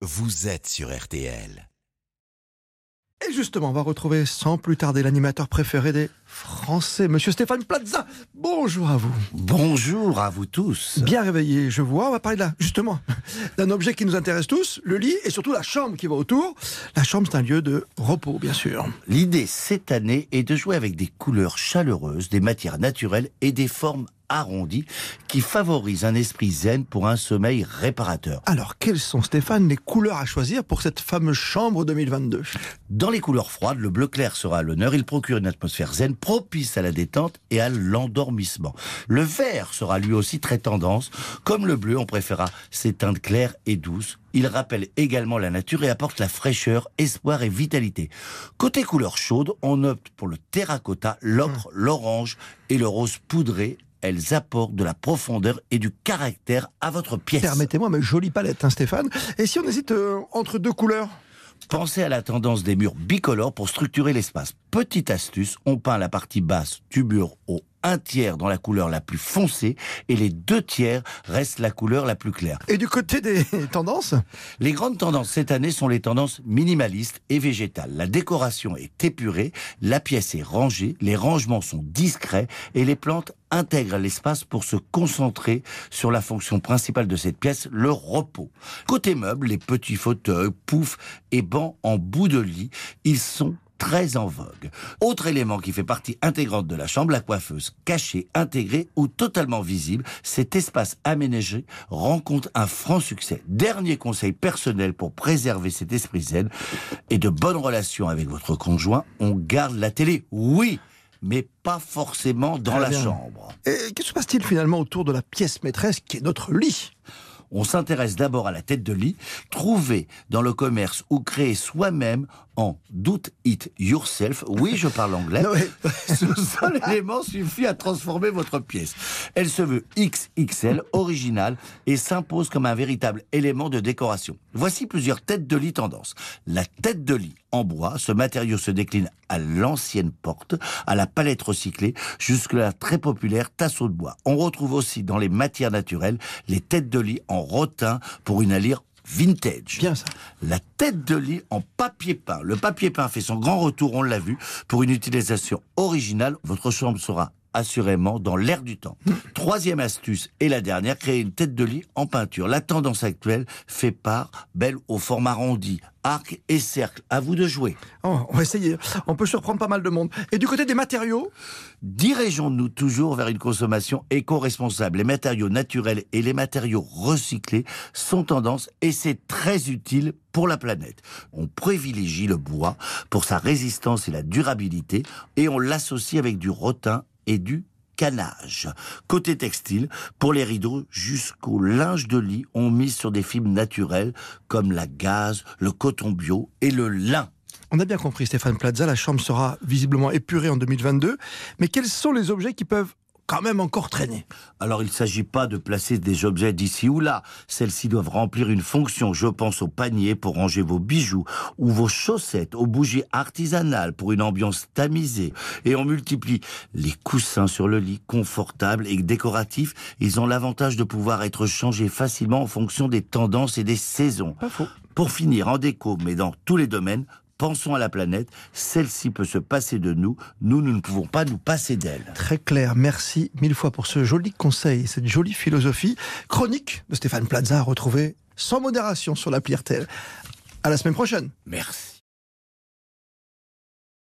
vous êtes sur RTL. Et justement, on va retrouver sans plus tarder l'animateur préféré des Français, Monsieur Stéphane Plaza. Bonjour à vous. Bonjour à vous tous. Bien réveillé, je vois. On va parler là, justement, d'un objet qui nous intéresse tous, le lit et surtout la chambre qui va autour. La chambre, c'est un lieu de repos, bien sûr. L'idée cette année est de jouer avec des couleurs chaleureuses, des matières naturelles et des formes arrondies qui favorisent un esprit zen pour un sommeil réparateur. Alors, quelles sont, Stéphane, les couleurs à choisir pour cette fameuse chambre 2022 Dans les couleurs froides, le bleu clair sera à l'honneur. Il procure une atmosphère zen propice à la détente et à l'endormissement. Le vert sera lui aussi très tendance. Comme le bleu, on préférera ces teintes claires et douces. Il rappelle également la nature et apporte la fraîcheur, espoir et vitalité. Côté couleur chaude, on opte pour le terracotta, l'ocre, l'orange et le rose poudré elles apportent de la profondeur et du caractère à votre pièce. Permettez-moi, mais jolie palette, hein, Stéphane. Et si on hésite euh, entre deux couleurs? Pensez à la tendance des murs bicolores pour structurer l'espace. Petite astuce, on peint la partie basse du mur un tiers dans la couleur la plus foncée et les deux tiers restent la couleur la plus claire. Et du côté des tendances Les grandes tendances cette année sont les tendances minimalistes et végétales. La décoration est épurée, la pièce est rangée, les rangements sont discrets et les plantes intègrent l'espace pour se concentrer sur la fonction principale de cette pièce, le repos. Côté meubles, les petits fauteuils, poufs et bancs en bout de lit, ils sont très en vogue. Autre élément qui fait partie intégrante de la chambre, la coiffeuse. Cachée, intégrée ou totalement visible, cet espace aménagé rencontre un franc succès. Dernier conseil personnel pour préserver cet esprit zen et de bonnes relations avec votre conjoint, on garde la télé. Oui mais pas forcément dans la chambre. Et qui se passe-t-il finalement autour de la pièce maîtresse qui est notre lit? On s'intéresse d'abord à la tête de lit, trouvée dans le commerce ou créée soi-même en Do It Yourself. Oui, je parle anglais. Ce seul élément suffit à transformer votre pièce. Elle se veut XXL, originale, et s'impose comme un véritable élément de décoration. Voici plusieurs têtes de lit tendances. La tête de lit en bois, ce matériau se décline à l'ancienne porte, à la palette recyclée, jusque-là très populaire tasseau de bois. On retrouve aussi dans les matières naturelles les têtes de lit en rotin pour une allure vintage. Bien ça. La tête de lit en papier peint. Le papier peint fait son grand retour, on l'a vu, pour une utilisation originale. Votre chambre sera assurément dans l'air du temps. Troisième astuce et la dernière, créer une tête de lit en peinture. La tendance actuelle fait part, belle au format arrondi, arc et cercle. À vous de jouer. Oh, on va essayer. On peut surprendre pas mal de monde. Et du côté des matériaux? Dirigeons-nous toujours vers une consommation éco-responsable. Les matériaux naturels et les matériaux recyclés sont tendance et c'est très utile pour la planète. On privilégie le bois pour sa résistance et la durabilité et on l'associe avec du rotin et du canage. Côté textile, pour les rideaux jusqu'au linge de lit, on mise sur des fibres naturelles comme la gaze, le coton bio et le lin. On a bien compris, Stéphane Plaza, la chambre sera visiblement épurée en 2022. Mais quels sont les objets qui peuvent quand même encore traîner. Alors il ne s'agit pas de placer des objets d'ici ou là. Celles-ci doivent remplir une fonction. Je pense au panier pour ranger vos bijoux ou vos chaussettes, aux bougies artisanales pour une ambiance tamisée. Et on multiplie les coussins sur le lit, confortables et décoratifs. Ils ont l'avantage de pouvoir être changés facilement en fonction des tendances et des saisons. Pas faux. Pour finir, en déco, mais dans tous les domaines, Pensons à la planète, celle-ci peut se passer de nous, nous, nous ne pouvons pas nous passer d'elle. Très clair, merci mille fois pour ce joli conseil, cette jolie philosophie. Chronique de Stéphane Plaza à retrouver sans modération sur l'appli RTL. À la semaine prochaine. Merci.